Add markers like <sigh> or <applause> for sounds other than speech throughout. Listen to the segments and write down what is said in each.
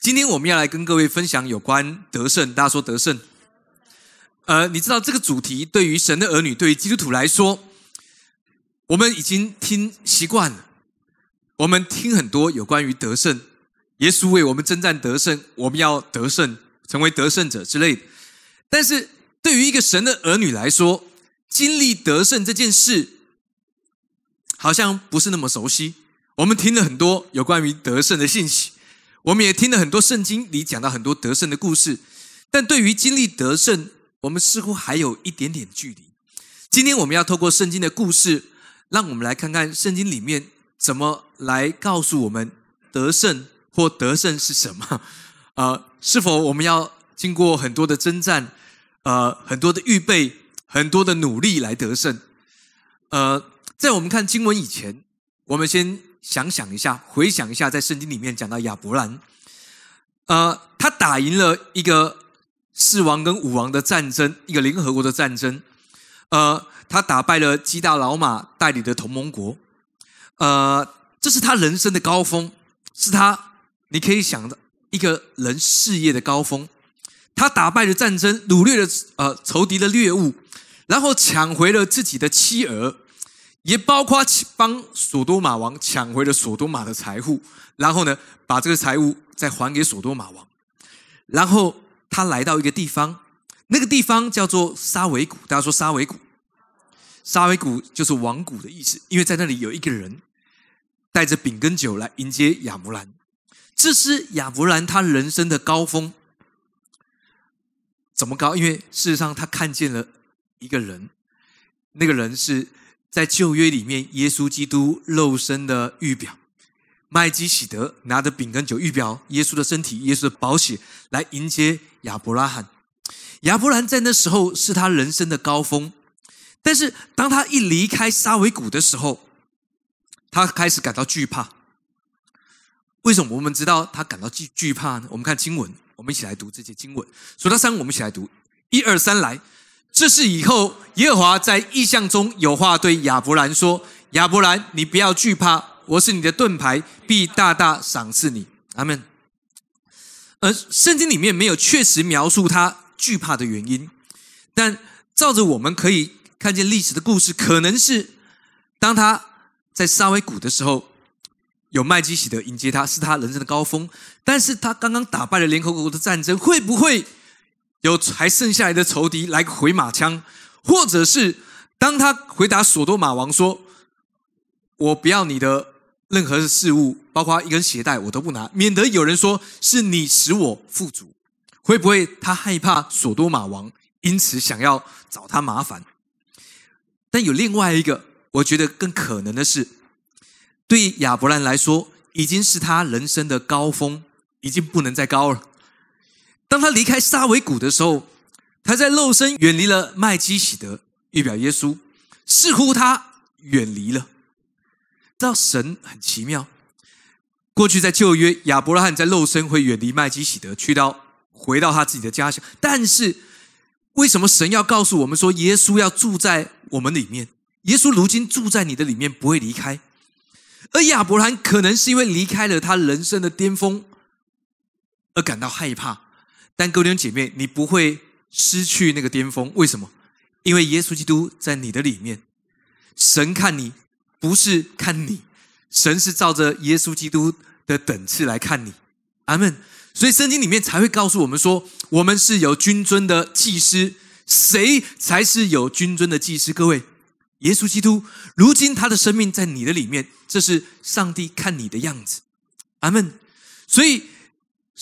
今天我们要来跟各位分享有关得胜。大家说得胜？呃，你知道这个主题对于神的儿女，对于基督徒来说，我们已经听习惯了。我们听很多有关于得胜，耶稣为我们征战得胜，我们要得胜，成为得胜者之类的。但是对于一个神的儿女来说，经历得胜这件事，好像不是那么熟悉。我们听了很多有关于得胜的信息。我们也听了很多圣经里讲到很多得胜的故事，但对于经历得胜，我们似乎还有一点点距离。今天我们要透过圣经的故事，让我们来看看圣经里面怎么来告诉我们得胜或得胜是什么。<laughs> 呃，是否我们要经过很多的征战，呃，很多的预备，很多的努力来得胜？呃，在我们看经文以前，我们先。想想一下，回想一下，在圣经里面讲到亚伯兰，呃，他打赢了一个四王跟五王的战争，一个联合国的战争，呃，他打败了基大老马代理的同盟国，呃，这是他人生的高峰，是他你可以想的一个人事业的高峰。他打败了战争，掳掠了呃仇敌的猎物，然后抢回了自己的妻儿。也包括帮索多玛王抢回了索多玛的财富，然后呢，把这个财物再还给索多玛王。然后他来到一个地方，那个地方叫做沙维谷。大家说沙维谷，沙维谷就是王谷的意思，因为在那里有一个人带着饼跟酒来迎接亚伯兰。这是亚伯兰他人生的高峰。怎么高？因为事实上他看见了一个人，那个人是。在旧约里面，耶稣基督肉身的预表，麦基喜德拿着饼跟酒预表耶稣的身体、耶稣的宝血来迎接亚伯拉罕。亚伯兰在那时候是他人生的高峰，但是当他一离开沙维谷的时候，他开始感到惧怕。为什么我们知道他感到惧惧怕呢？我们看经文，我们一起来读这些经文。数到三，我们一起来读，一二三，来。这是以后耶和华在意象中有话对亚伯兰说：“亚伯兰，你不要惧怕，我是你的盾牌，必大大赏赐你。”阿门。而圣经里面没有确实描述他惧怕的原因，但照着我们可以看见历史的故事，可能是当他在沙威谷的时候，有麦基喜德迎接他，是他人生的高峰。但是他刚刚打败了联合国的战争，会不会？有还剩下来的仇敌来个回马枪，或者是当他回答索多玛王说：“我不要你的任何事物，包括一根鞋带，我都不拿，免得有人说是你使我富足。”会不会他害怕索多玛王，因此想要找他麻烦？但有另外一个，我觉得更可能的是，对亚伯兰来说，已经是他人生的高峰，已经不能再高了。当他离开沙维谷的时候，他在肉身远离了麦基喜德，预表耶稣，似乎他远离了。知道神很奇妙，过去在旧约，亚伯拉罕在肉身会远离麦基喜德，去到回到他自己的家乡。但是为什么神要告诉我们说，耶稣要住在我们里面？耶稣如今住在你的里面，不会离开。而亚伯兰可能是因为离开了他人生的巅峰，而感到害怕。但各位弟姐妹，你不会失去那个巅峰，为什么？因为耶稣基督在你的里面。神看你不是看你，神是照着耶稣基督的等次来看你。阿门。所以圣经里面才会告诉我们说，我们是有君尊的祭司。谁才是有君尊的祭司？各位，耶稣基督。如今他的生命在你的里面，这是上帝看你的样子。阿门。所以。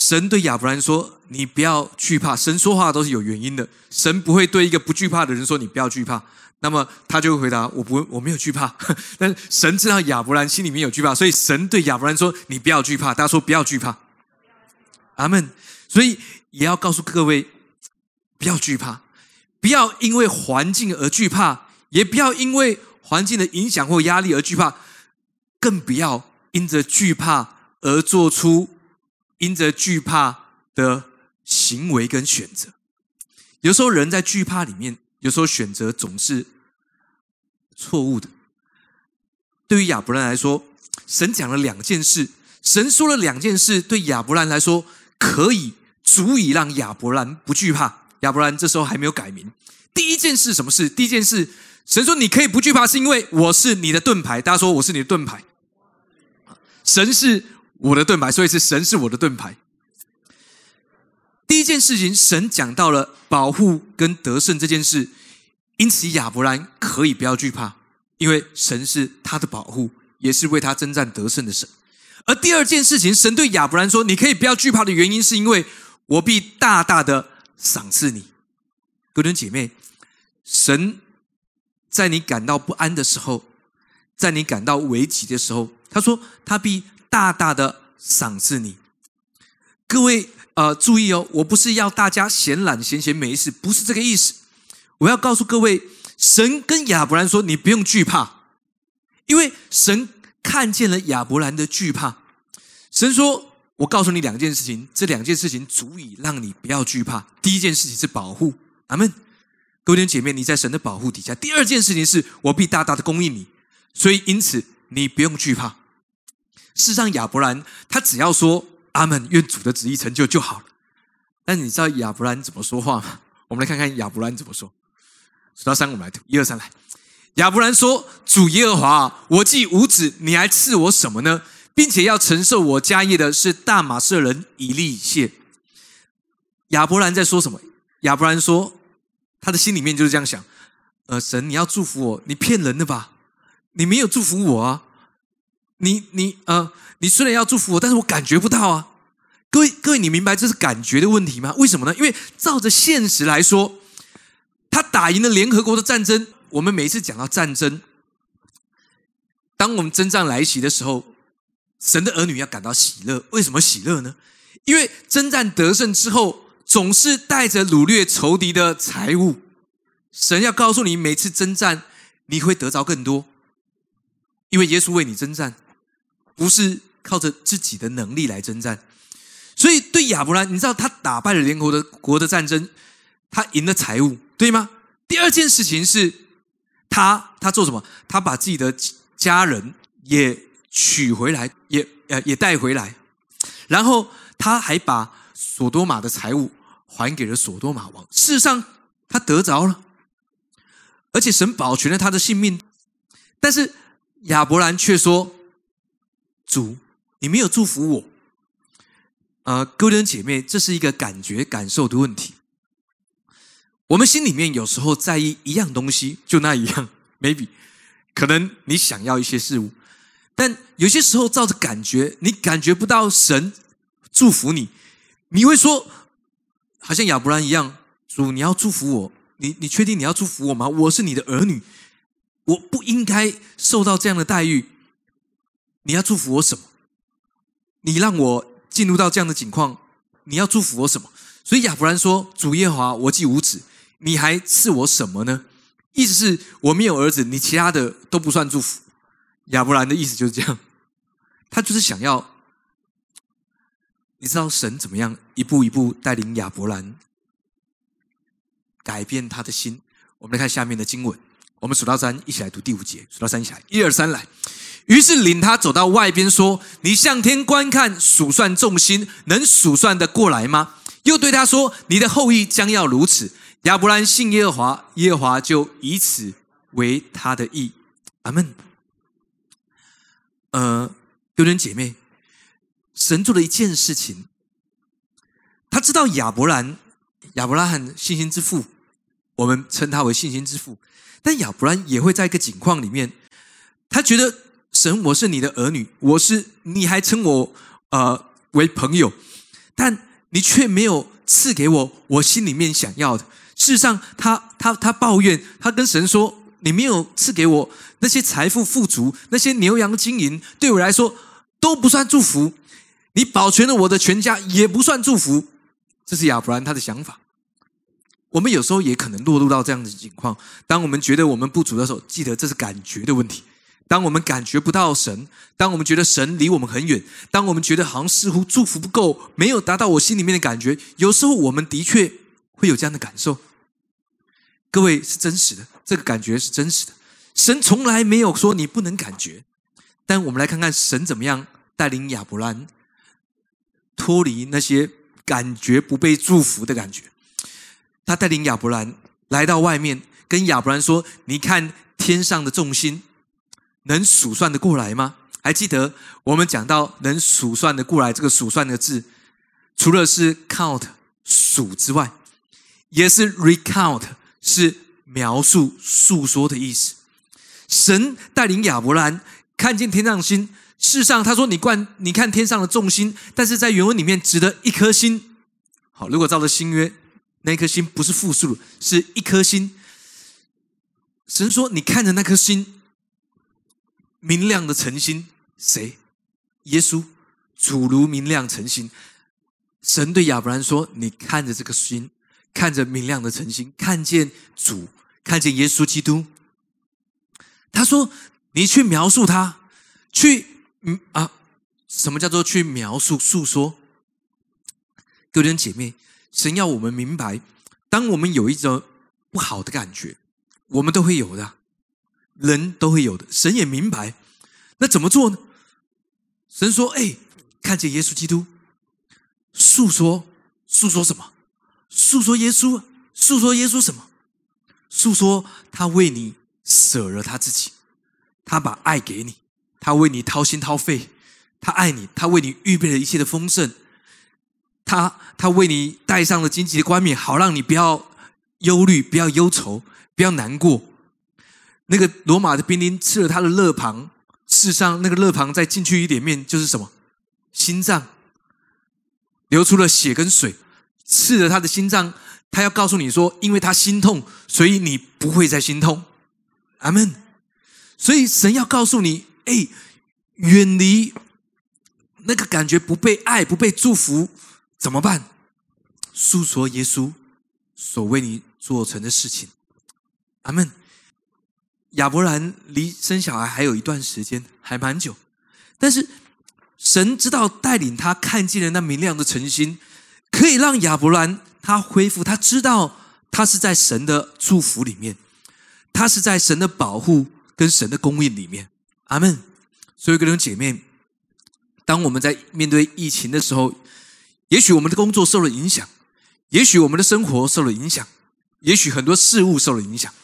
神对亚伯兰说：“你不要惧怕。”神说话都是有原因的。神不会对一个不惧怕的人说：“你不要惧怕。”那么他就会回答：“我不，我没有惧怕。<laughs> ”但神知道亚伯兰心里面有惧怕，所以神对亚伯兰说：“你不要惧怕。”大家说：“不要惧怕。”阿门。所以也要告诉各位，不要惧怕，不要因为环境而惧怕，也不要因为环境的影响或压力而惧怕，更不要因着惧怕而做出。因着惧怕的行为跟选择，有时候人在惧怕里面，有时候选择总是错误的。对于亚伯兰来说，神讲了两件事，神说了两件事，对亚伯兰来说可以足以让亚伯兰不惧怕。亚伯兰这时候还没有改名。第一件事什么事？第一件事，神说你可以不惧怕，是因为我是你的盾牌。大家说我是你的盾牌，神是我的盾牌，所以是神是我的盾牌。第一件事情，神讲到了保护跟得胜这件事，因此亚伯兰可以不要惧怕，因为神是他的保护，也是为他征战得胜的神。而第二件事情，神对亚伯兰说：“你可以不要惧怕的原因，是因为我必大大的赏赐你。”各位姐妹，神在你感到不安的时候，在你感到危急的时候，他说他必大大的赏赐你。各位。呃，注意哦，我不是要大家闲懒闲闲没事，不是这个意思。我要告诉各位，神跟亚伯兰说：“你不用惧怕，因为神看见了亚伯兰的惧怕。”神说：“我告诉你两件事情，这两件事情足以让你不要惧怕。第一件事情是保护，阿门。各位弟兄姐妹，你在神的保护底下。第二件事情是我必大大的供应你，所以因此你不用惧怕。事实上，亚伯兰他只要说。”阿门，愿主的旨意成就就好了。但你知道亚伯兰怎么说话吗？我们来看看亚伯兰怎么说。数到三，我们来读，一二三，来。亚伯兰说：“主耶和华，我既无子，你还赐我什么呢？并且要承受我家业的是大马色人以利谢。”亚伯兰在说什么？亚伯兰说，他的心里面就是这样想：呃，神，你要祝福我，你骗人的吧？你没有祝福我啊！你你呃，你虽然要祝福我，但是我感觉不到啊！各位各位，你明白这是感觉的问题吗？为什么呢？因为照着现实来说，他打赢了联合国的战争。我们每次讲到战争，当我们征战来袭的时候，神的儿女要感到喜乐。为什么喜乐呢？因为征战得胜之后，总是带着掳掠仇敌的财物。神要告诉你，每次征战你会得着更多，因为耶稣为你征战。不是靠着自己的能力来征战，所以对亚伯兰，你知道他打败了联合的国的战争，他赢了财物，对吗？第二件事情是他他做什么？他把自己的家人也娶回来，也呃也带回来，然后他还把索多玛的财物还给了索多玛王。事实上，他得着了，而且神保全了他的性命。但是亚伯兰却说。主，你没有祝福我。呃，各位姐妹，这是一个感觉、感受的问题。我们心里面有时候在意一样东西，就那一样，maybe 可能你想要一些事物，但有些时候照着感觉，你感觉不到神祝福你，你会说，好像亚伯兰一样，主，你要祝福我，你你确定你要祝福我吗？我是你的儿女，我不应该受到这样的待遇。你要祝福我什么？你让我进入到这样的境况，你要祝福我什么？所以亚伯兰说：“主耶和华，我既无子，你还赐我什么呢？”意思是我没有儿子，你其他的都不算祝福。亚伯兰的意思就是这样，他就是想要，你知道神怎么样一步一步带领亚伯兰改变他的心。我们来看下面的经文，我们数到三，一起来读第五节。数到三，一起来，一二三，来。于是领他走到外边，说：“你向天观看，数算众星，能数算得过来吗？”又对他说：“你的后裔将要如此。”亚伯兰信耶和华，耶和华就以此为他的意。阿门。呃，有人姐妹，神做了一件事情，他知道亚伯兰，亚伯拉罕信心之父，我们称他为信心之父。但亚伯兰也会在一个境况里面，他觉得。神，我是你的儿女，我是你还称我呃为朋友，但你却没有赐给我我心里面想要的。事实上，他他他抱怨，他跟神说：“你没有赐给我那些财富富足，那些牛羊金银，对我来说都不算祝福。你保全了我的全家，也不算祝福。”这是亚伯兰他的想法。我们有时候也可能落入到这样的情况，当我们觉得我们不足的时候，记得这是感觉的问题。当我们感觉不到神，当我们觉得神离我们很远，当我们觉得好像似乎祝福不够，没有达到我心里面的感觉，有时候我们的确会有这样的感受。各位是真实的，这个感觉是真实的。神从来没有说你不能感觉，但我们来看看神怎么样带领亚伯兰脱离那些感觉不被祝福的感觉。他带领亚伯兰来到外面，跟亚伯兰说：“你看天上的众星，能数算的过来吗？”还记得我们讲到能数算的过来这个数算的字，除了是 count 数之外，也是 recount 是描述诉说的意思。神带领亚伯兰看见天上星，世上他说：“你观你看天上的众星。”但是在原文里面指的一颗星。好，如果照着新约，那颗星不是复数，是一颗星。神说：“你看着那颗星。”明亮的晨星，谁？耶稣，主如明亮晨星。神对亚伯兰说：“你看着这个星，看着明亮的晨星，看见主，看见耶稣基督。”他说：“你去描述他，去嗯啊，什么叫做去描述、诉说？”各位姐妹，神要我们明白，当我们有一种不好的感觉，我们都会有的。人都会有的，神也明白，那怎么做呢？神说：“哎，看见耶稣基督，诉说，诉说什么？诉说耶稣，诉说耶稣什么？诉说他为你舍了他自己，他把爱给你，他为你掏心掏肺，他爱你，他为你预备了一切的丰盛，他他为你戴上了荆棘的冠冕，好让你不要忧虑，不要忧愁，不要难过。”那个罗马的兵丁刺了他的肋旁，事实上，那个肋旁再进去一点面就是什么？心脏流出了血跟水，刺了他的心脏。他要告诉你说，因为他心痛，所以你不会再心痛。阿门。所以神要告诉你，哎，远离那个感觉不被爱、不被祝福，怎么办？诉说耶稣所为你做成的事情。阿门。亚伯兰离生小孩还有一段时间，还蛮久。但是神知道带领他看见了那明亮的晨星，可以让亚伯兰他恢复。他知道他是在神的祝福里面，他是在神的保护跟神的供应里面。阿门。所以，各位姐妹，当我们在面对疫情的时候，也许我们的工作受了影响，也许我们的生活受了影响，也许很多事物受了影响。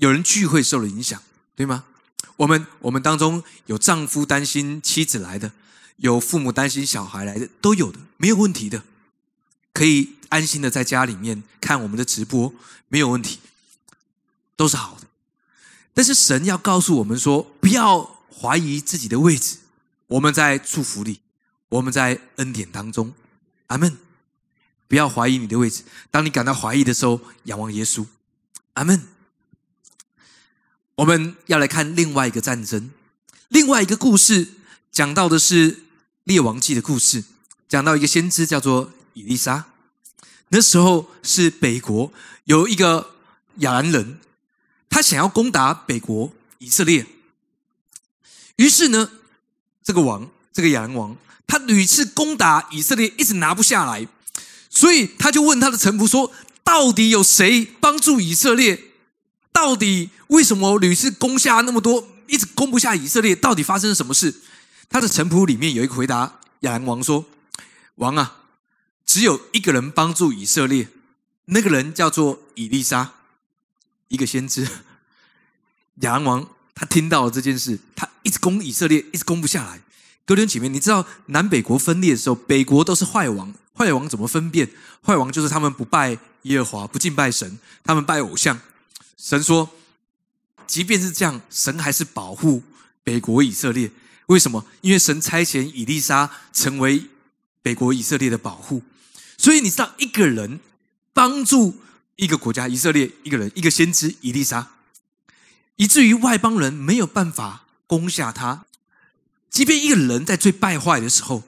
有人聚会受了影响，对吗？我们我们当中有丈夫担心妻子来的，有父母担心小孩来的，都有的，没有问题的，可以安心的在家里面看我们的直播，没有问题，都是好的。但是神要告诉我们说，不要怀疑自己的位置，我们在祝福里，我们在恩典当中，阿门。不要怀疑你的位置，当你感到怀疑的时候，仰望耶稣，阿门。我们要来看另外一个战争，另外一个故事，讲到的是列王记的故事，讲到一个先知叫做以利沙。那时候是北国有一个亚兰人，他想要攻打北国以色列。于是呢，这个王，这个亚兰王，他屡次攻打以色列，一直拿不下来，所以他就问他的臣仆说：“到底有谁帮助以色列？”到底为什么屡次攻下那么多，一直攻不下以色列？到底发生了什么事？他的臣仆里面有一个回答亚兰王说：“王啊，只有一个人帮助以色列，那个人叫做以利沙，一个先知。”亚兰王他听到了这件事，他一直攻以色列，一直攻不下来。哥伦姐妹，你知道南北国分裂的时候，北国都是坏王，坏王怎么分辨？坏王就是他们不拜耶和华，不敬拜神，他们拜偶像。神说：“即便是这样，神还是保护北国以色列。为什么？因为神差遣以利沙成为北国以色列的保护。所以你知道，一个人帮助一个国家以色列，一个人一个先知以利沙，以至于外邦人没有办法攻下他。即便一个人在最败坏的时候，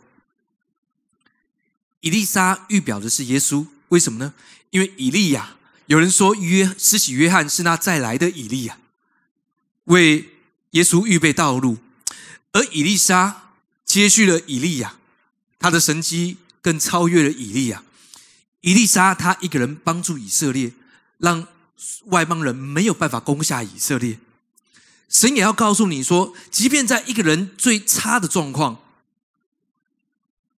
以利沙预表的是耶稣。为什么呢？因为以利亚。”有人说，约施洗约翰是那再来的以利亚，为耶稣预备道路；而以利沙接续了以利亚，他的神迹更超越了以利亚。以利沙他一个人帮助以色列，让外邦人没有办法攻下以色列。神也要告诉你说，即便在一个人最差的状况，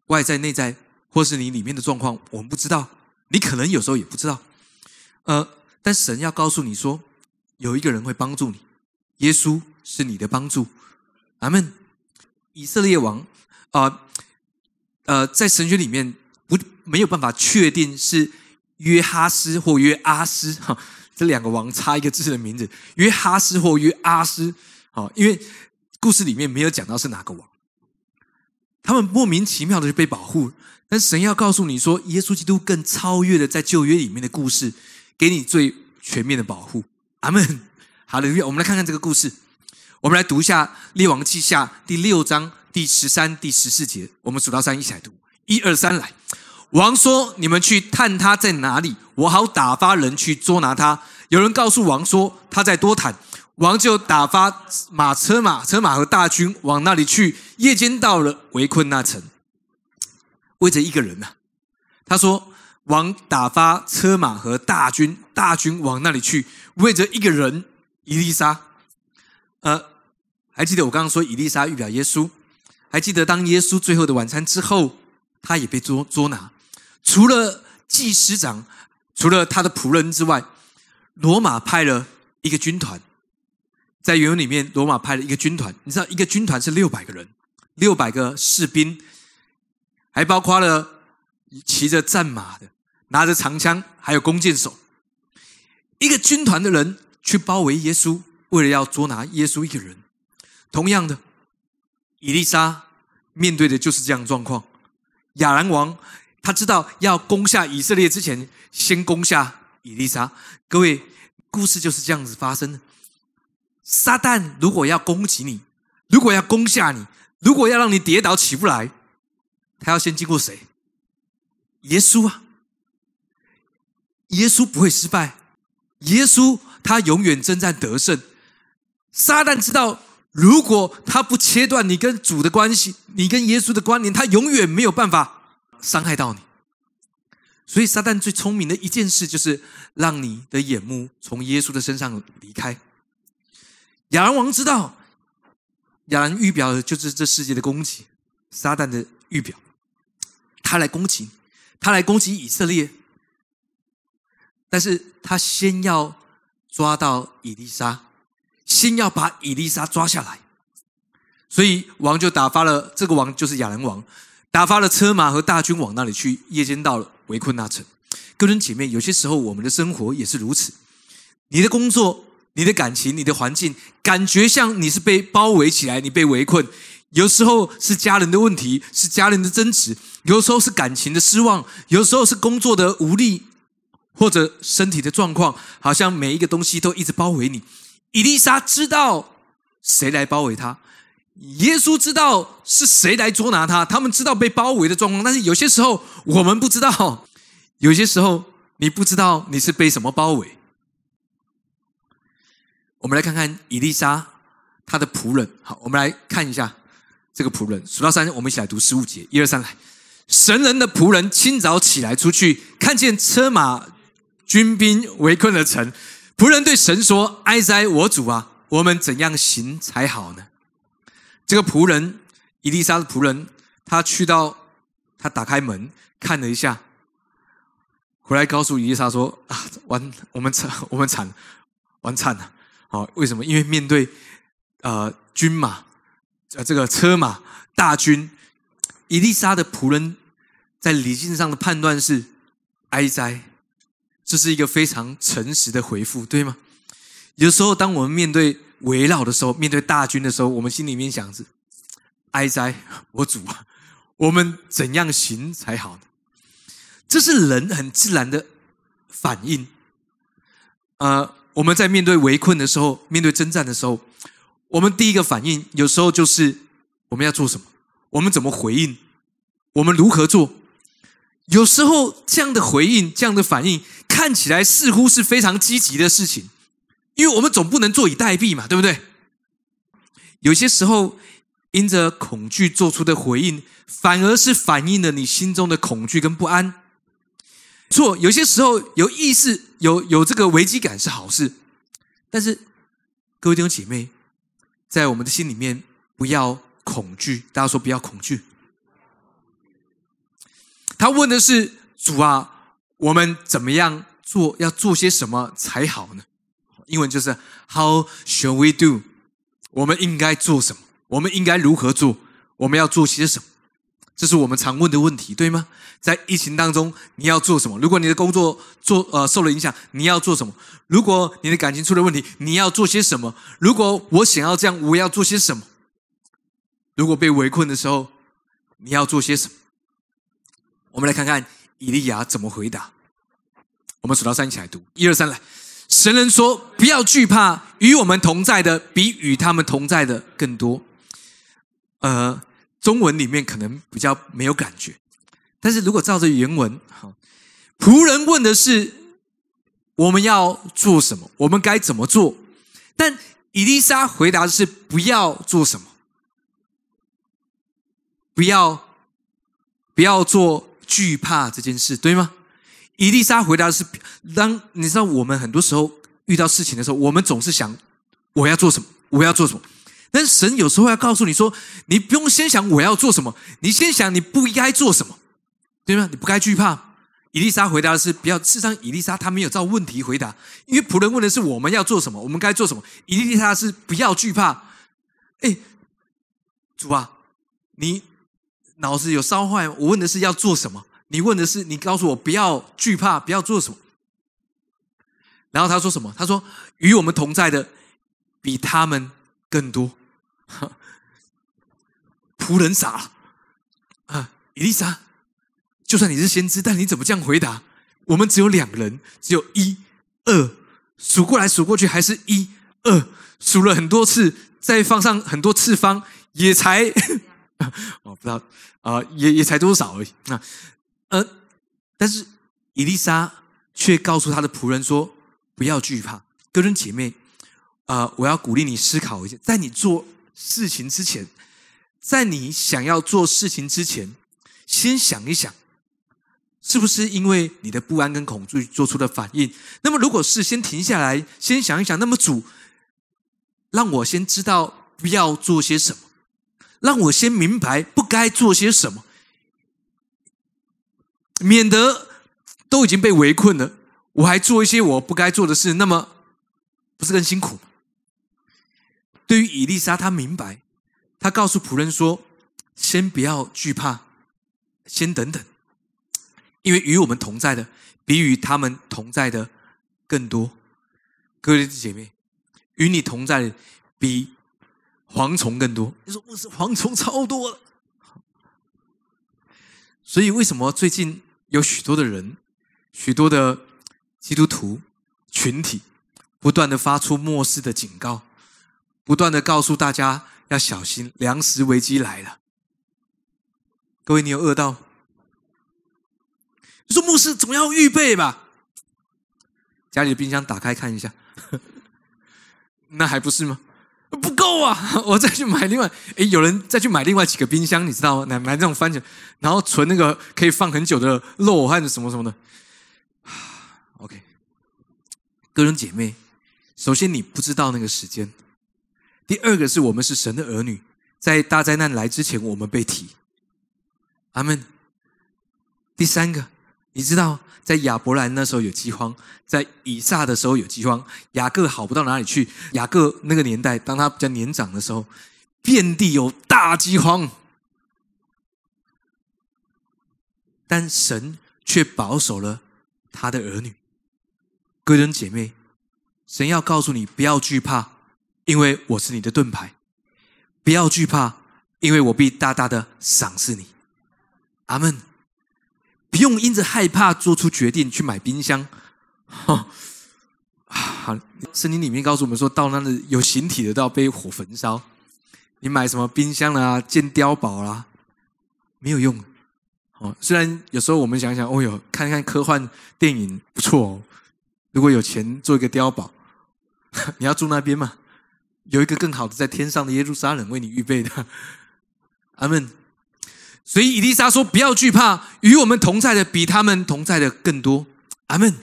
外在、内在，或是你里面的状况，我们不知道。你可能有时候也不知道。呃，但神要告诉你说，有一个人会帮助你，耶稣是你的帮助。阿门。以色列王啊，呃，在神学里面不没有办法确定是约哈斯或约阿斯哈，这两个王差一个字的名字，约哈斯或约阿斯。好，因为故事里面没有讲到是哪个王，他们莫名其妙的就被保护。但神要告诉你说，耶稣基督更超越了在旧约里面的故事，给你最全面的保护。阿门。好了，我们来看看这个故事。我们来读一下《列王记下》第六章第十三、第十四节。我们数到三，一起来读。一二三，来。王说：“你们去探他在哪里，我好打发人去捉拿他。”有人告诉王说：“他在多坦。”王就打发马车马车马和大军往那里去。夜间到了，围困那城，为着一个人呐。他说：“王打发车马和大军，大军往那里去，为着一个人，伊丽莎。”呃，还记得我刚刚说伊丽莎预表耶稣？还记得当耶稣最后的晚餐之后，他也被捉捉拿。除了祭司长，除了他的仆人之外，罗马派了一个军团。在原文里面，罗马派了一个军团。你知道，一个军团是六百个人，六百个士兵，还包括了骑着战马的、拿着长枪，还有弓箭手。一个军团的人去包围耶稣，为了要捉拿耶稣一个人。同样的，以丽莎面对的就是这样状况。亚兰王他知道要攻下以色列之前，先攻下以丽莎。各位，故事就是这样子发生的。撒旦如果要攻击你，如果要攻下你，如果要让你跌倒起不来，他要先经过谁？耶稣啊！耶稣不会失败，耶稣他永远征战得胜。撒旦知道，如果他不切断你跟主的关系，你跟耶稣的关联，他永远没有办法伤害到你。所以，撒旦最聪明的一件事，就是让你的眼目从耶稣的身上离开。亚兰王知道，亚兰预表的就是这世界的攻击，撒旦的预表，他来攻击，他来攻击以色列，但是他先要抓到以利沙，先要把以利沙抓下来，所以王就打发了这个王就是亚兰王，打发了车马和大军往那里去，夜间到了，围困那城。各位姐妹，有些时候我们的生活也是如此，你的工作。你的感情、你的环境，感觉像你是被包围起来，你被围困。有时候是家人的问题，是家人的争执；有时候是感情的失望；有时候是工作的无力，或者身体的状况，好像每一个东西都一直包围你。伊丽莎知道谁来包围他，耶稣知道是谁来捉拿他。他们知道被包围的状况，但是有些时候我们不知道，有些时候你不知道你是被什么包围。我们来看看伊丽莎她的仆人。好，我们来看一下这个仆人。数到三，我们一起来读十五节。一二三，来！神人的仆人清早起来出去，看见车马军兵围困了城。仆人对神说：“哀哉，我主啊，我们怎样行才好呢？”这个仆人，伊丽莎的仆人，他去到，他打开门看了一下，回来告诉伊丽莎说：“啊，完，我们惨，我们惨，完惨了。”好，为什么？因为面对呃军马，呃这个车马大军，伊丽莎的仆人在理性上的判断是哀哉，这是一个非常诚实的回复，对吗？有时候当我们面对围绕的时候，面对大军的时候，我们心里面想着哀哉，我主啊，我们怎样行才好呢？这是人很自然的反应，呃。我们在面对围困的时候，面对征战的时候，我们第一个反应有时候就是我们要做什么？我们怎么回应？我们如何做？有时候这样的回应、这样的反应看起来似乎是非常积极的事情，因为我们总不能坐以待毙嘛，对不对？有些时候因着恐惧做出的回应，反而是反映了你心中的恐惧跟不安。错，有些时候有意识、有有这个危机感是好事，但是各位弟兄姐妹，在我们的心里面不要恐惧。大家说不要恐惧，他问的是主啊，我们怎么样做？要做些什么才好呢？英文就是 How shall we do？我们应该做什么？我们应该如何做？我们要做些什么？这是我们常问的问题，对吗？在疫情当中，你要做什么？如果你的工作做呃受了影响，你要做什么？如果你的感情出了问题，你要做些什么？如果我想要这样，我要做些什么？如果被围困的时候，你要做些什么？我们来看看以利亚怎么回答。我们数到三一起来读，一二三，来。神人说：“不要惧怕，与我们同在的比与他们同在的更多。”呃，中文里面可能比较没有感觉，但是如果照着原文，哈，仆人问的是我们要做什么，我们该怎么做？但伊丽莎回答的是不要做什么，不要不要做惧怕这件事，对吗？伊丽莎回答的是：当你知道我们很多时候遇到事情的时候，我们总是想我要做什么，我要做什么。但是神有时候要告诉你说：你不用先想我要做什么，你先想你不应该做什么，对吗？你不该惧怕。伊丽莎回答的是：不要。事实上，伊丽莎她没有照问题回答，因为仆人问的是我们要做什么，我们该做什么。伊丽莎是不要惧怕。哎，主啊，你脑子有烧坏？我问的是要做什么。你问的是，你告诉我不要惧怕，不要做什么。然后他说什么？他说：“与我们同在的比他们更多。”仆人傻了啊！伊丽莎，就算你是先知，但你怎么这样回答？我们只有两个人，只有一二，数过来数过去还是一二，数了很多次，再放上很多次方，也才哦，不知道啊，也也才多少而已啊。呃，但是伊丽莎却告诉他的仆人说：“不要惧怕，哥人姐妹，啊，我要鼓励你思考一下，在你做事情之前，在你想要做事情之前，先想一想，是不是因为你的不安跟恐惧做出的反应？那么，如果是先停下来，先想一想，那么主让我先知道不要做些什么，让我先明白不该做些什么。”免得都已经被围困了，我还做一些我不该做的事，那么不是更辛苦吗？对于伊丽莎，她明白，她告诉仆人说：“先不要惧怕，先等等，因为与我们同在的，比与他们同在的更多。各位姐妹，与你同在的比蝗虫更多。你说不是蝗虫超多了，所以为什么最近？”有许多的人，许多的基督徒群体，不断的发出末世的警告，不断的告诉大家要小心，粮食危机来了。各位，你有饿到？你说牧师总要预备吧？家里的冰箱打开看一下，<laughs> 那还不是吗？不够啊！<laughs> 我再去买另外，哎，有人再去买另外几个冰箱，你知道吗？买买这种番茄，然后存那个可以放很久的肉或者什么什么的。<sighs> OK，哥人姐妹，首先你不知道那个时间，第二个是我们是神的儿女，在大灾难来之前，我们被提。阿门。第三个，你知道。在亚伯兰那时候有饥荒，在以撒的时候有饥荒，雅各好不到哪里去。雅各那个年代，当他比较年长的时候，遍地有大饥荒，但神却保守了他的儿女。哥人姐妹，神要告诉你，不要惧怕，因为我是你的盾牌；不要惧怕，因为我必大大的赏赐你。阿门。不用因着害怕做出决定去买冰箱，哈，好，圣经里面告诉我们说，到那里有形体的都要被火焚烧。你买什么冰箱啦、建碉堡啦，没有用。哦，虽然有时候我们想想，哦哟，看看科幻电影不错哦。如果有钱做一个碉堡，<laughs> 你要住那边吗？有一个更好的在天上的耶路撒冷为你预备的。<laughs> 阿门。所以，伊丽莎说：“不要惧怕，与我们同在的比他们同在的更多。”阿门。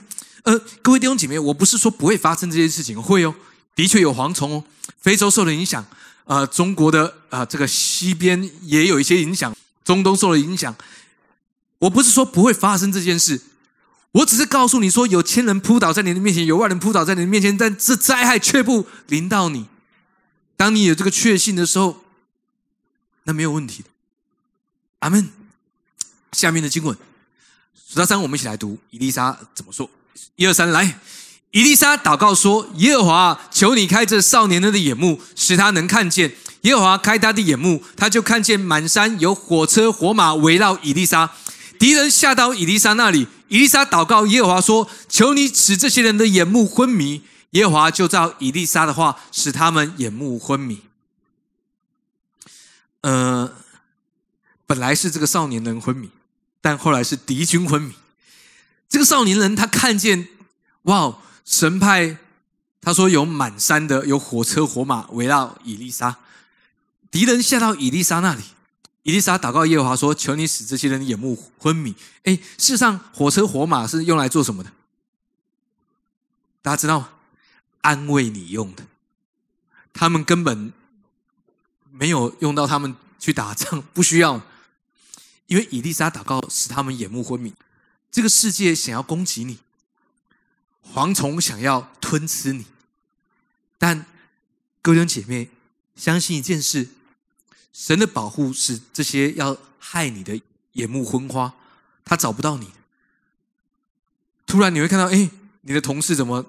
呃，各位弟兄姐妹，我不是说不会发生这些事情，会哦，的确有蝗虫哦，非洲受了影响，呃，中国的啊这个西边也有一些影响，中东受了影响，我不是说不会发生这件事，我只是告诉你说，有千人扑倒在你的面前，有万人扑倒在你的面前，但这灾害却不临到你。当你有这个确信的时候，那没有问题的。阿门。下面的经文，数到三，我们一起来读。伊丽莎怎么说？一二三，来。伊丽莎祷告说：“耶和华，求你开这少年人的眼目，使他能看见。”耶和华开他的眼目，他就看见满山有火车火马围绕伊丽莎。敌人下到伊丽莎那里，伊丽莎祷告耶和华说：“求你使这些人的眼目昏迷。”耶和华就照伊丽莎的话，使他们眼目昏迷。呃，本来是这个少年人昏迷，但后来是敌军昏迷。这个少年人他看见，哇！神派他说有满山的有火车火马围绕以丽莎，敌人下到以丽莎那里，以丽莎祷告耶和华说：“求你使这些人眼目昏迷。”哎，事实上火车火马是用来做什么的？大家知道吗？安慰你用的。他们根本没有用到他们去打仗，不需要。因为以丽莎祷告使他们眼目昏迷，这个世界想要攻击你。蝗虫想要吞吃你，但各位兄姐妹相信一件事：神的保护是这些要害你的眼目昏花，他找不到你。突然你会看到，哎，你的同事怎么，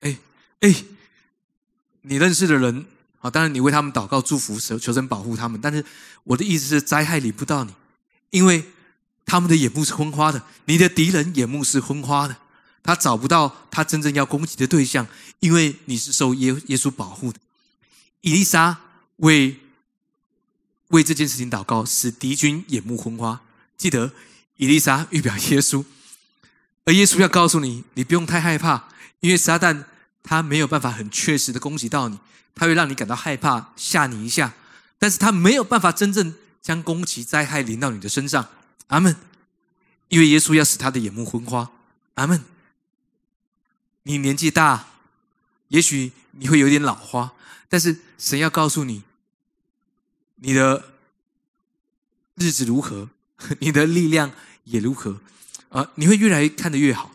哎哎，你认识的人啊，当然你为他们祷告祝福，求求神保护他们。但是我的意思是，灾害临不到你，因为他们的眼目是昏花的，你的敌人眼目是昏花的。他找不到他真正要攻击的对象，因为你是受耶耶稣保护的。伊丽莎为为这件事情祷告，使敌军眼目昏花。记得，伊丽莎预表耶稣，而耶稣要告诉你，你不用太害怕，因为撒旦他没有办法很确实的攻击到你，他会让你感到害怕，吓你一下，但是他没有办法真正将攻击灾害临到你的身上。阿门。因为耶稣要使他的眼目昏花。阿门。你年纪大，也许你会有点老花，但是神要告诉你，你的日子如何，<laughs> 你的力量也如何，啊，你会越来越看得越好。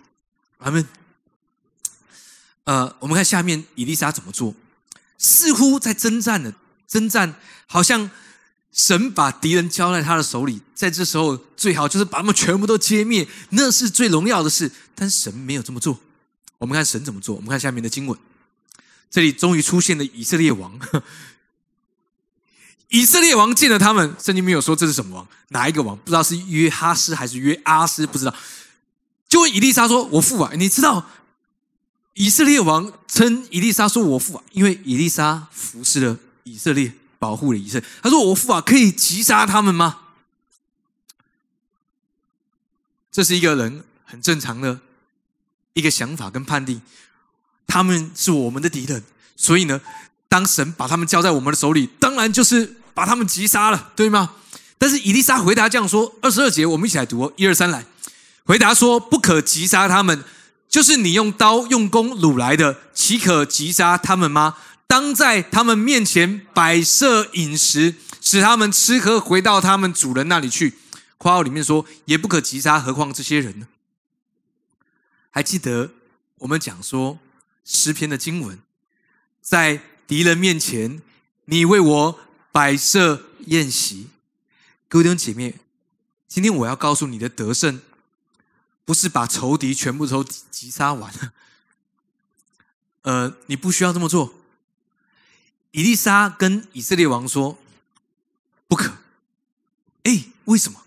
阿门。呃，我们看下面以丽莎怎么做，似乎在征战呢征战，好像神把敌人交在他的手里，在这时候最好就是把他们全部都歼灭，那是最荣耀的事。但神没有这么做。我们看神怎么做。我们看下面的经文，这里终于出现了以色列王。<laughs> 以色列王见了他们，圣经没有说这是什么王，哪一个王？不知道是约哈斯还是约阿斯，不知道。就问以利沙说：“我父啊，你知道以色列王称以利沙说我父啊，因为以利沙服侍了以色列，保护了以色列。他说我父啊，可以击杀他们吗？”这是一个人很正常的。一个想法跟判定，他们是我们的敌人，所以呢，当神把他们交在我们的手里，当然就是把他们击杀了，对吗？但是以丽莎回答这样说：二十二节，我们一起来读哦，一二三来。回答说：不可击杀他们，就是你用刀用弓掳来的，岂可击杀他们吗？当在他们面前摆设饮食，使他们吃喝，回到他们主人那里去。括号里面说，也不可击杀，何况这些人呢？还记得我们讲说诗篇的经文，在敌人面前，你为我摆设宴席。各位弟兄姐妹，今天我要告诉你的得胜，不是把仇敌全部都击杀完。呃，你不需要这么做。伊丽莎跟以色列王说：“不可。”哎，为什么？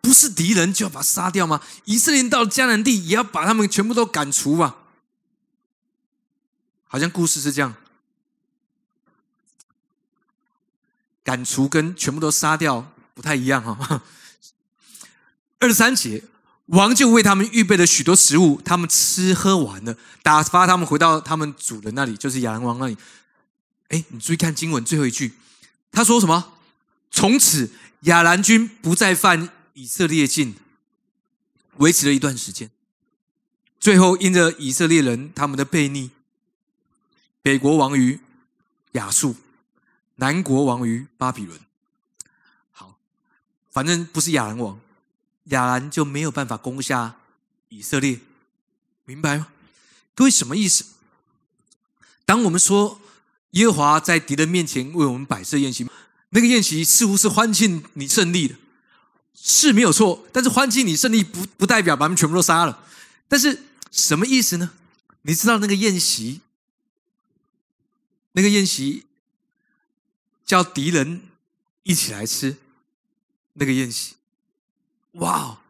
不是敌人就要把他杀掉吗？以色列到了迦南地，也要把他们全部都赶除吧？好像故事是这样，赶除跟全部都杀掉不太一样哈。二十三节，王就为他们预备了许多食物，他们吃喝完了，打发他们回到他们主人那里，就是亚兰王那里。哎，你注意看经文最后一句，他说什么？从此亚兰军不再犯。以色列境维持了一段时间，最后因着以色列人他们的悖逆，北国亡于亚述，南国亡于巴比伦。好，反正不是亚兰王，亚兰就没有办法攻下以色列，明白吗？各位什么意思？当我们说耶和华在敌人面前为我们摆设宴席，那个宴席似乎是欢庆你胜利的，是没有错。但是欢庆你胜利不不代表把他们全部都杀了。但是什么意思呢？你知道那个宴席，那个宴席叫敌人一起来吃那个宴席。哇，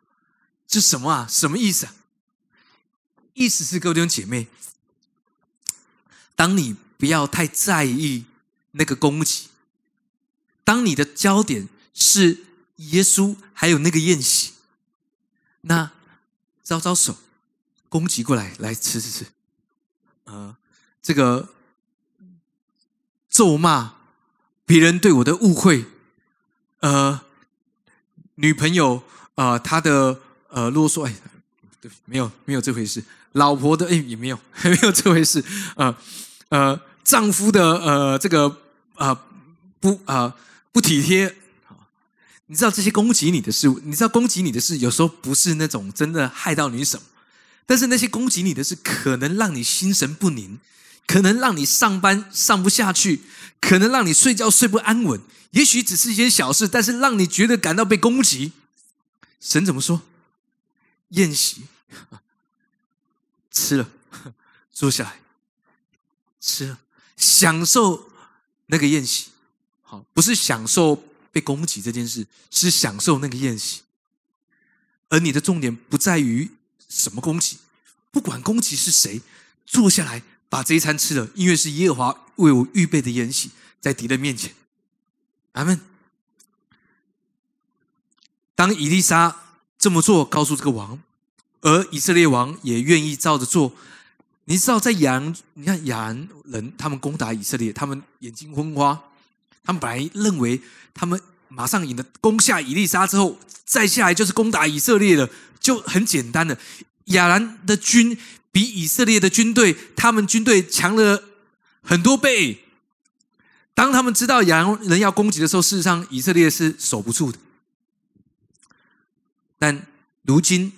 这什么啊？什么意思啊？意思是各位弟兄姐妹，当你不要太在意那个攻击，当你的焦点是耶稣还有那个宴席，那招招手，攻击过来，来吃吃吃。呃，这个咒骂别人对我的误会，呃，女朋友啊，她的呃啰嗦，哎，对，没有没有这回事。老婆的哎也没有 <laughs> 没有这回事呃呃丈夫的呃这个啊不啊不体贴你知道这些攻击你的事，你知道攻击你的事有时候不是那种真的害到你什么，但是那些攻击你的事可能让你心神不宁，可能让你上班上不下去，可能让你睡觉睡不安稳。也许只是一件小事，但是让你觉得感到被攻击。神怎么说？宴席。<laughs> 吃了，坐下来，吃了，享受那个宴席。好，不是享受被攻击这件事，是享受那个宴席。而你的重点不在于什么攻击，不管攻击是谁，坐下来把这一餐吃了，因为是耶和华为我预备的宴席，在敌人面前。阿门。当伊丽莎这么做，告诉这个王。而以色列王也愿意照着做。你知道，在亚兰，你看亚兰人，他们攻打以色列，他们眼睛昏花，他们本来认为他们马上赢了，攻下以利沙之后，再下来就是攻打以色列了，就很简单的。亚兰的军比以色列的军队，他们军队强了很多倍。当他们知道亚兰人要攻击的时候，事实上以色列是守不住的。但如今。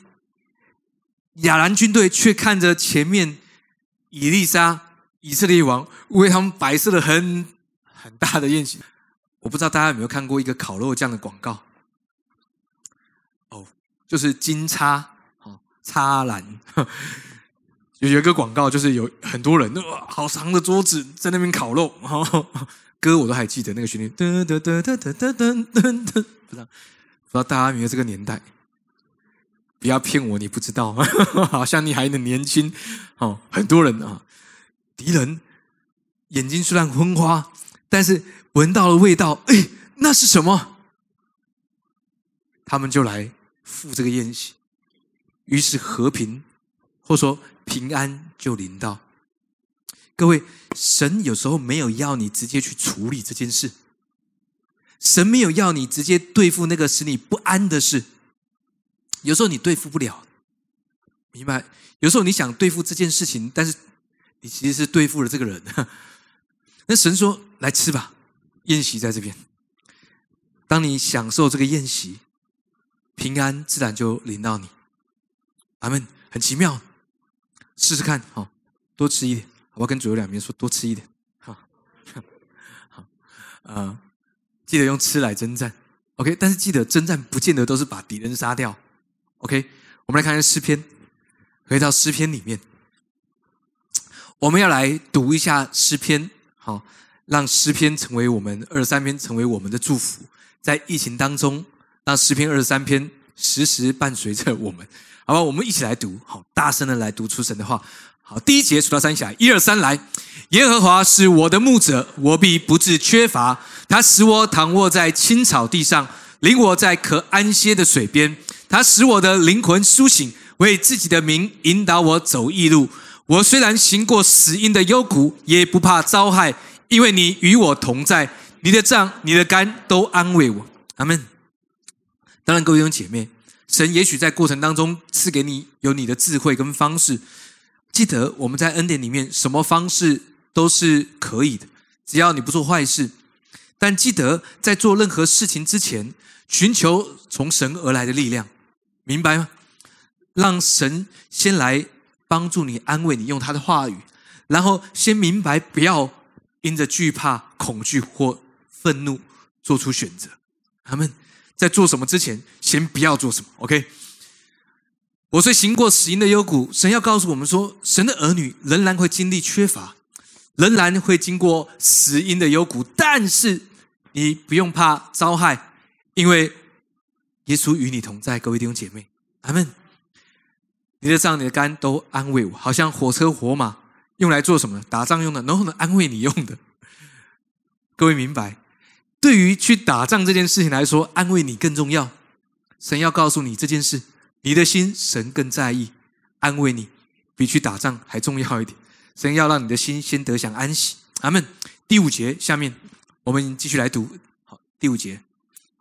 亚兰军队却看着前面以利沙以色列王为他们摆设了很很大的宴席。我不知道大家有没有看过一个烤肉酱的广告？哦，就是金叉哦，叉兰，<laughs> 有有一个广告，就是有很多人哇，好长的桌子在那边烤肉哈，<laughs> 歌我都还记得那个旋律，噔噔噔噔噔噔噔噔，不知道不知道大家有没有这个年代？不要骗我，你不知道，<laughs> 好像你还很年轻哦。很多人啊，敌人眼睛虽然昏花，但是闻到了味道，哎，那是什么？他们就来赴这个宴席，于是和平或说平安就临到。各位，神有时候没有要你直接去处理这件事，神没有要你直接对付那个使你不安的事。有时候你对付不了，明白？有时候你想对付这件事情，但是你其实是对付了这个人。<laughs> 那神说：“来吃吧，宴席在这边。当你享受这个宴席，平安自然就临到你。”阿门，很奇妙，试试看，好，多吃一点。我要跟左右两边说，多吃一点。好，<laughs> 好，啊，记得用吃来征战，OK？但是记得征战不见得都是把敌人杀掉。OK，我们来看看诗篇，回到诗篇里面，我们要来读一下诗篇，好，让诗篇成为我们二十三篇成为我们的祝福，在疫情当中，让诗篇二十三篇时时伴随着我们，好吧？我们一起来读，好，大声的来读出神的话。好，第一节数到三下，一二三，来，耶和华是我的牧者，我必不致缺乏，他使我躺卧在青草地上，领我在可安歇的水边。他使我的灵魂苏醒，为自己的名引导我走义路。我虽然行过死荫的幽谷，也不怕遭害，因为你与我同在。你的杖、你的肝都安慰我。阿门。当然，各位弟兄姐妹，神也许在过程当中赐给你有你的智慧跟方式。记得我们在恩典里面，什么方式都是可以的，只要你不做坏事。但记得在做任何事情之前，寻求从神而来的力量。明白吗？让神先来帮助你、安慰你，用他的话语，然后先明白，不要因着惧怕、恐惧或愤怒做出选择。他们在做什么之前，先不要做什么。OK。我虽行过死荫的幽谷，神要告诉我们说，神的儿女仍然会经历缺乏，仍然会经过死荫的幽谷，但是你不用怕遭害，因为耶稣与你同在。各位弟兄姐妹，阿门。你的杖、你的肝都安慰我，好像火车火马用来做什么？打仗用的，能不能，安慰你用的。<laughs> 各位明白？对于去打仗这件事情来说，安慰你更重要。神要告诉你这件事。你的心，神更在意，安慰你，比去打仗还重要一点。神要让你的心先得享安息。阿门。第五节下面，我们继续来读。好，第五节，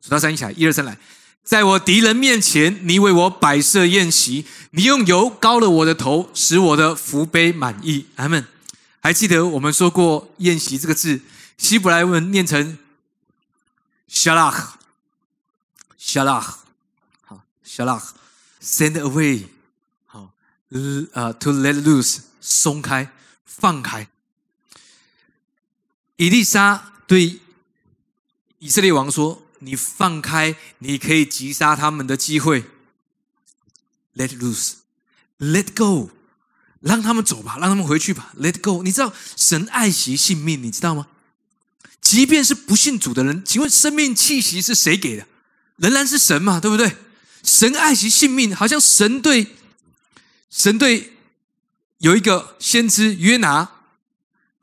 数到三一起来，一二三来。在我敌人面前，你为我摆设宴席，你用油膏了我的头，使我的福杯满意。阿门。还记得我们说过“宴席”这个字，希伯来文念成 “shalach”，shalach，好，shalach。Send away，好，呃，to let loose，松开，放开。以丽莎对以色列王说：“你放开，你可以击杀他们的机会。Let loose，let go，让他们走吧，让他们回去吧。Let go，你知道神爱惜性命，你知道吗？即便是不信主的人，请问生命气息是谁给的？仍然是神嘛，对不对？”神爱惜性命，好像神对神对有一个先知约拿，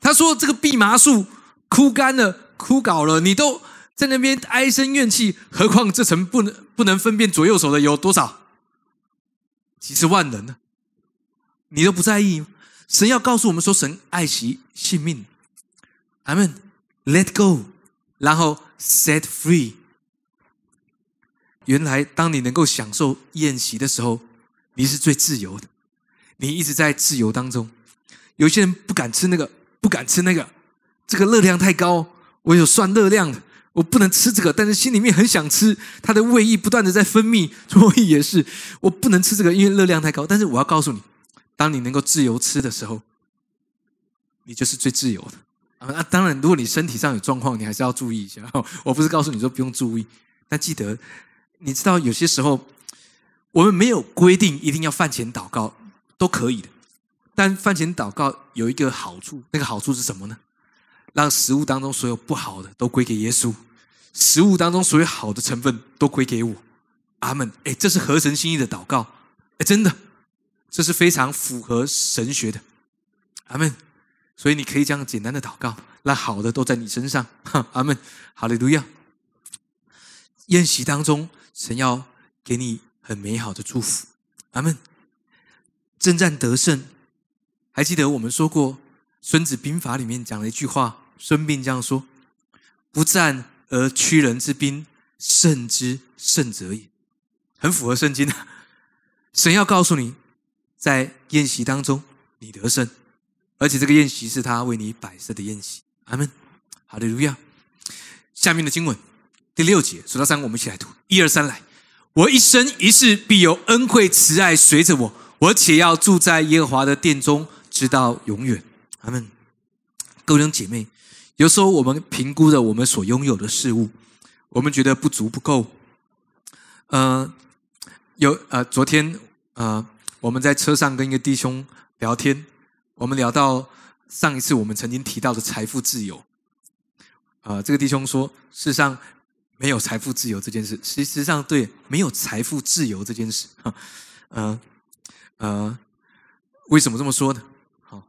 他说：“这个蓖麻树枯干了，枯槁了，你都在那边唉声怨气，何况这层不能不能分辨左右手的有多少？几十万人呢？你都不在意？神要告诉我们说，神爱惜性命。阿门。Let go，然后 set free。原来，当你能够享受宴席的时候，你是最自由的。你一直在自由当中。有些人不敢吃那个，不敢吃那个，这个热量太高。我有算热量的，我不能吃这个，但是心里面很想吃。他的胃液不断的在分泌，<laughs> 所以也是我不能吃这个，因为热量太高。但是我要告诉你，当你能够自由吃的时候，你就是最自由的。啊，当然，如果你身体上有状况，你还是要注意一下。<laughs> 我不是告诉你说不用注意，但记得。你知道有些时候，我们没有规定一定要饭前祷告，都可以的。但饭前祷告有一个好处，那个好处是什么呢？让食物当中所有不好的都归给耶稣，食物当中所有好的成分都归给我。阿门。哎，这是合神心意的祷告。哎，真的，这是非常符合神学的。阿门。所以你可以这样简单的祷告，让好的都在你身上。阿门。哈利路亚。宴席当中。神要给你很美好的祝福，阿门。征战得胜，还记得我们说过《孙子兵法》里面讲了一句话，孙膑这样说：“不战而屈人之兵，胜之胜者也。”很符合圣经的。神要告诉你，在宴席当中你得胜，而且这个宴席是他为你摆设的宴席，阿门。好的，路亚。下面的经文。第六节数到三，我们一起来读。一二三，来！我一生一世必有恩惠慈爱随着我，我且要住在耶和华的殿中，直到永远。阿门。各位姐妹，有时候我们评估着我们所拥有的事物，我们觉得不足不够。呃，有呃，昨天呃，我们在车上跟一个弟兄聊天，我们聊到上一次我们曾经提到的财富自由。啊，这个弟兄说，事实上。没有财富自由这件事，事实上对没有财富自由这件事，哈呃呃，为什么这么说呢？好，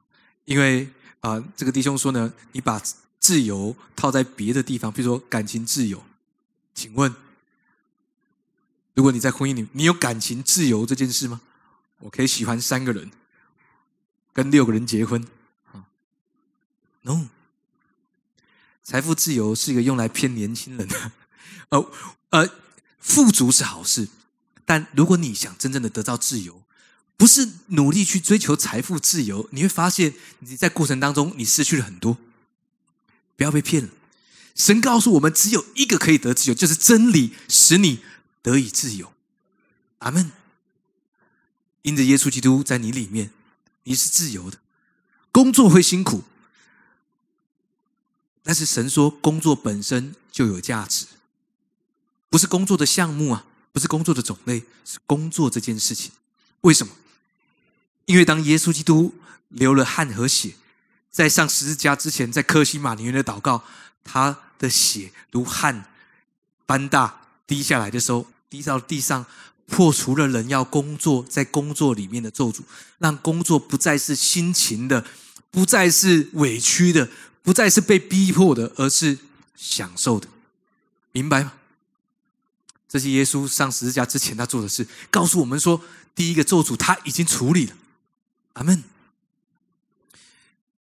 因为啊，这个弟兄说呢，你把自由套在别的地方，比如说感情自由，请问，如果你在婚姻里，你有感情自由这件事吗？我可以喜欢三个人，跟六个人结婚，啊，no，财富自由是一个用来骗年轻人的。呃呃，富足是好事，但如果你想真正的得到自由，不是努力去追求财富自由，你会发现你在过程当中你失去了很多。不要被骗了，神告诉我们，只有一个可以得自由，就是真理使你得以自由。阿门。因着耶稣基督在你里面，你是自由的。工作会辛苦，但是神说工作本身就有价值，不是工作的项目啊，不是工作的种类，是工作这件事情。为什么？因为当耶稣基督流了汗和血，在上十字架之前，在克西马尼园的祷告，他的血如汗般大滴下来的时候，滴到地上，破除了人要工作在工作里面的咒诅，让工作不再是辛勤的，不再是委屈的，不再是被逼迫的，而是享受的。明白吗？这是耶稣上十字架之前他做的事，告诉我们说。第一个咒诅他已经处理了，阿门。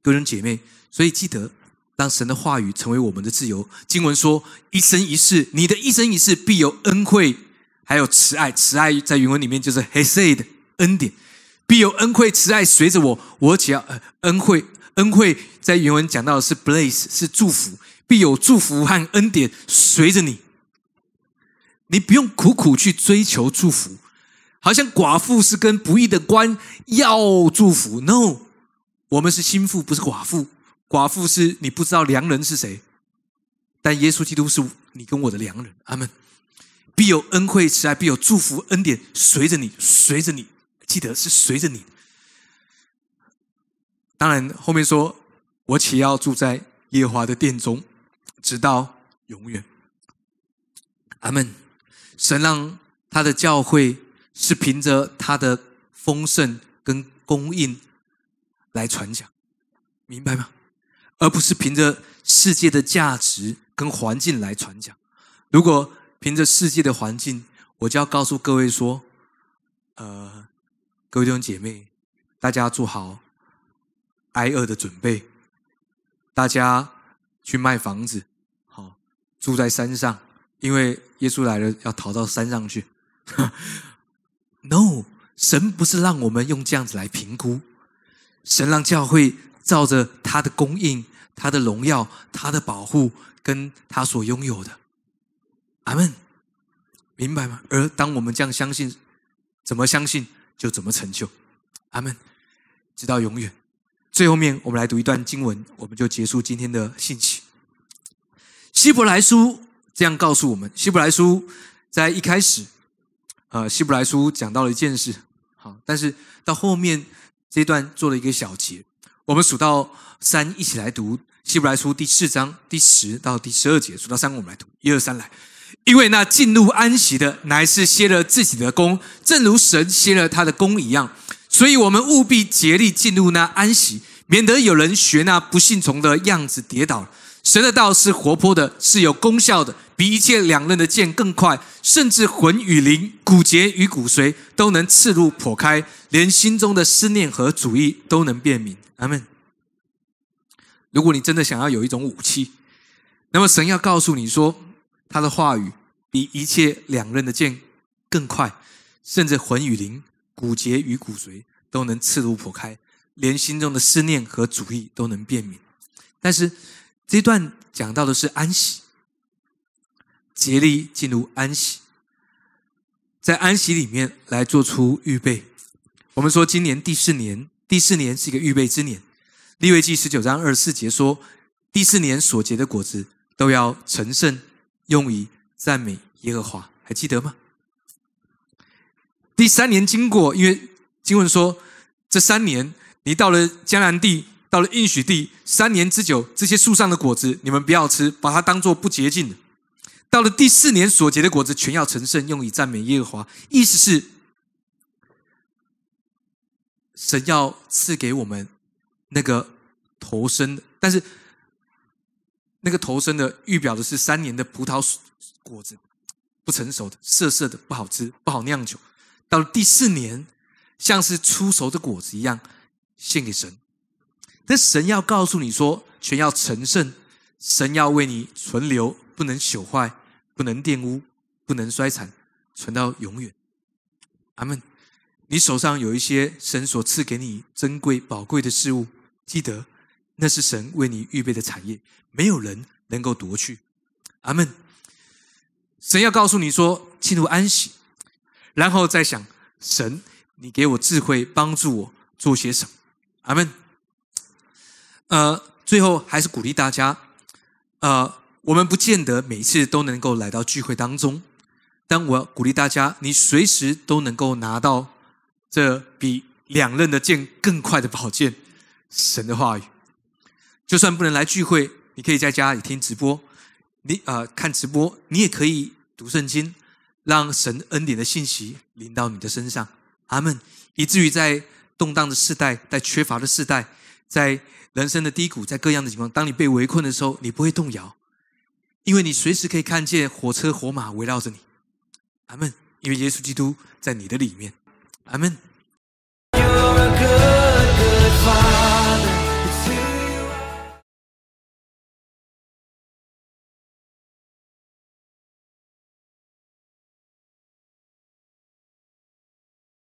各人姐妹，所以记得让神的话语成为我们的自由。经文说：“一生一世，你的一生一世必有恩惠，还有慈爱。慈爱在原文里面就是 He said 恩典，必有恩惠慈爱随着我。我只要恩惠，恩惠在原文讲到的是 Bless，是祝福，必有祝福和恩典随着你。你不用苦苦去追求祝福。”好像寡妇是跟不义的官要祝福，no，我们是心腹，不是寡妇。寡妇是你不知道良人是谁，但耶稣基督是你跟我的良人。阿门。必有恩惠慈爱，必有祝福恩典随着你，随着你，记得是随着你。当然后面说，我且要住在耶和华的殿中，直到永远。阿门。神让他的教会。是凭着他的丰盛跟供应来传讲，明白吗？而不是凭着世界的价值跟环境来传讲。如果凭着世界的环境，我就要告诉各位说：，呃，各位弟兄姐妹，大家做好挨饿的准备，大家去卖房子，好住在山上，因为耶稣来了，要逃到山上去。No，神不是让我们用这样子来评估，神让教会照着他的供应、他的荣耀、他的保护，跟他所拥有的。阿门，明白吗？而当我们这样相信，怎么相信就怎么成就。阿门，直到永远。最后面，我们来读一段经文，我们就结束今天的信息。希伯来书这样告诉我们：希伯来书在一开始。呃，希伯来书讲到了一件事，好，但是到后面这段做了一个小结。我们数到三，一起来读希伯来书第四章第十到第十二节。数到三，我们来读一二三来。因为那进入安息的，乃是歇了自己的功，正如神歇了他的功一样。所以我们务必竭力进入那安息，免得有人学那不信从的样子跌倒。神的道是活泼的，是有功效的。比一切两刃的剑更快，甚至魂与灵、骨节与骨髓都能刺入破开，连心中的思念和主意都能辨明。阿门。如果你真的想要有一种武器，那么神要告诉你说，他的话语比一切两刃的剑更快，甚至魂与灵、骨节与骨髓都能刺入破开，连心中的思念和主意都能辨明。但是这段讲到的是安息。竭力进入安息，在安息里面来做出预备。我们说，今年第四年，第四年是一个预备之年。利未记十九章二十四节说，第四年所结的果子都要成圣，用以赞美耶和华。还记得吗？第三年经过，因为经文说，这三年你到了迦南地，到了应许地，三年之久，这些树上的果子你们不要吃，把它当做不洁净的。到了第四年所结的果子全要成圣，用以赞美耶和华。意思是，神要赐给我们那个头生，但是那个头生的预表的是三年的葡萄果子不成熟的、涩涩的、不好吃、不好酿酒。到了第四年，像是出熟的果子一样献给神。但神要告诉你说，全要成圣，神要为你存留，不能朽坏。不能玷污，不能衰残，存到永远。阿门。你手上有一些神所赐给你珍贵宝贵的事物，记得那是神为你预备的产业，没有人能够夺去。阿门。神要告诉你说，进入安息，然后再想神你给我智慧，帮助我做些什么。阿门。呃，最后还是鼓励大家，呃，我们不见得每一次都能够来到聚会当中，但我鼓励大家，你随时都能够拿到这比两刃的剑更快的宝剑——神的话语。就算不能来聚会，你可以在家里听直播，你呃看直播，你也可以读圣经，让神恩典的信息临到你的身上。阿门。以至于在动荡的时代，在缺乏的时代，在人生的低谷，在各样的情况，当你被围困的时候，你不会动摇，因为你随时可以看见火车火马围绕着你。阿门。因为耶稣基督在你的里面。阿门。good